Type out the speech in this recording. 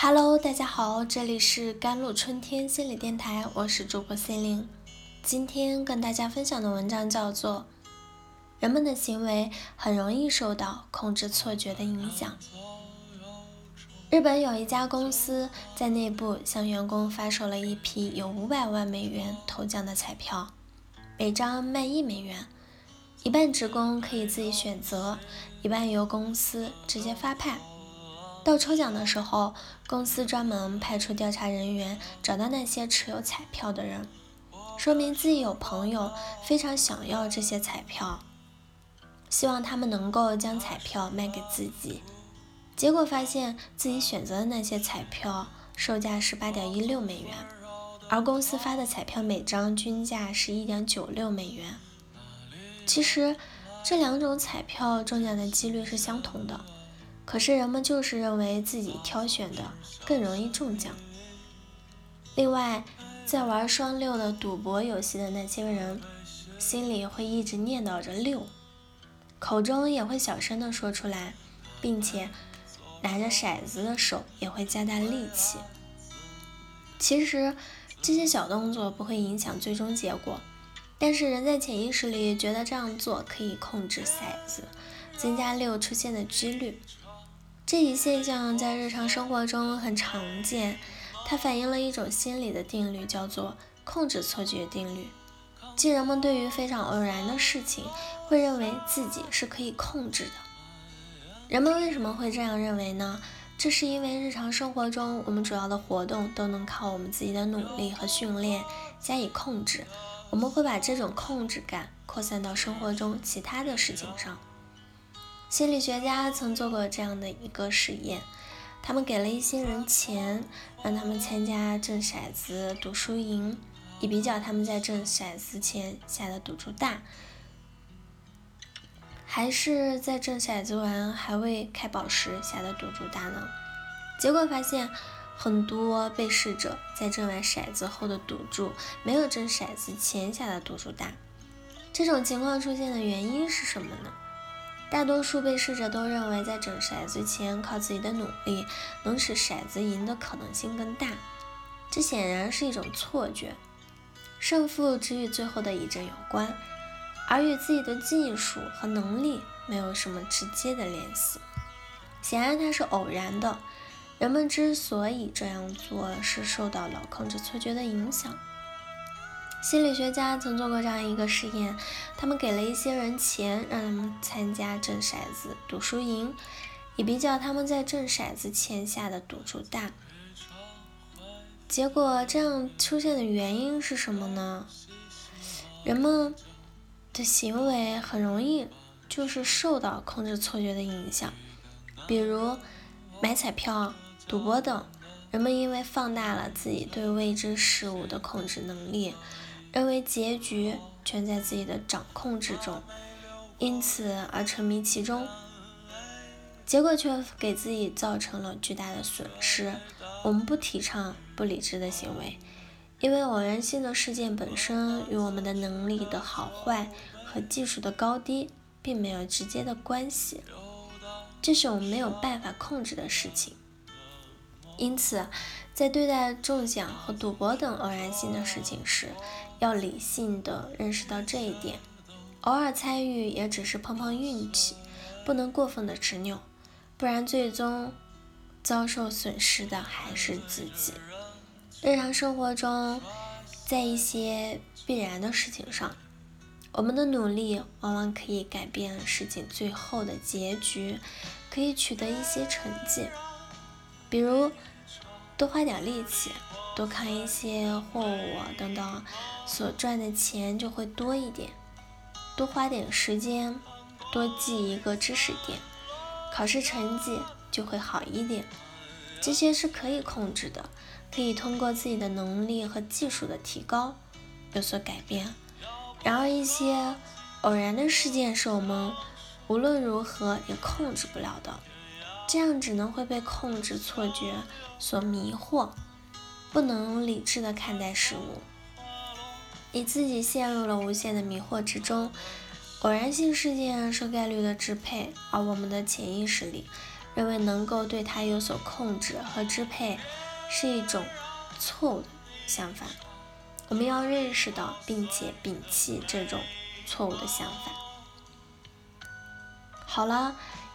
Hello，大家好，这里是甘露春天心理电台，我是主播心灵。今天跟大家分享的文章叫做《人们的行为很容易受到控制错觉的影响》。日本有一家公司在内部向员工发售了一批有五百万美元头奖的彩票，每张卖一美元，一半职工可以自己选择，一半由公司直接发派。到抽奖的时候，公司专门派出调查人员找到那些持有彩票的人，说明自己有朋友非常想要这些彩票，希望他们能够将彩票卖给自己。结果发现自己选择的那些彩票售价是八点一六美元，而公司发的彩票每张均价是一点九六美元。其实这两种彩票中奖的几率是相同的。可是人们就是认为自己挑选的更容易中奖。另外，在玩双六的赌博游戏的那些人，心里会一直念叨着六，口中也会小声的说出来，并且拿着骰子的手也会加大力气。其实这些小动作不会影响最终结果，但是人在潜意识里觉得这样做可以控制骰子，增加六出现的几率。这一现象在日常生活中很常见，它反映了一种心理的定律，叫做控制错觉定律。即人们对于非常偶然的事情，会认为自己是可以控制的。人们为什么会这样认为呢？这是因为日常生活中，我们主要的活动都能靠我们自己的努力和训练加以控制。我们会把这种控制感扩散到生活中其他的事情上。心理学家曾做过这样的一个实验，他们给了一些人钱，让他们参加掷骰子赌输赢，以比较他们在掷骰子前下的赌注大，还是在掷骰子完还未开宝时下的赌注大呢？结果发现，很多被试者在掷完骰子后的赌注没有掷骰子前下的赌注大。这种情况出现的原因是什么呢？大多数被试者都认为，在整骰子前靠自己的努力能使骰子赢的可能性更大，这显然是一种错觉。胜负只与最后的一阵有关，而与自己的技术和能力没有什么直接的联系。显然，它是偶然的。人们之所以这样做，是受到了控制错觉的影响。心理学家曾做过这样一个实验，他们给了一些人钱，让他们参加掷骰子赌输赢，以比较他们在掷骰子前下的赌注大。结果这样出现的原因是什么呢？人们的行为很容易就是受到控制错觉的影响，比如买彩票、赌博等，人们因为放大了自己对未知事物的控制能力。认为结局全在自己的掌控之中，因此而沉迷其中，结果却给自己造成了巨大的损失。我们不提倡不理智的行为，因为偶然性的事件本身与我们的能力的好坏和技术的高低并没有直接的关系，这是我们没有办法控制的事情。因此，在对待中奖和赌博等偶然性的事情时，要理性的认识到这一点。偶尔参与也只是碰碰运气，不能过分的执拗，不然最终遭受损失的还是自己。日常生活中，在一些必然的事情上，我们的努力往往可以改变事情最后的结局，可以取得一些成绩，比如。多花点力气，多看一些货物等等，所赚的钱就会多一点。多花点时间，多记一个知识点，考试成绩就会好一点。这些是可以控制的，可以通过自己的能力和技术的提高有所改变。然而，一些偶然的事件是我们无论如何也控制不了的。这样只能会被控制错觉所迷惑，不能理智的看待事物，你自己陷入了无限的迷惑之中。偶然性事件受概率的支配，而我们的潜意识里认为能够对他有所控制和支配，是一种错误的想法。我们要认识到并且摒弃这种错误的想法。好了，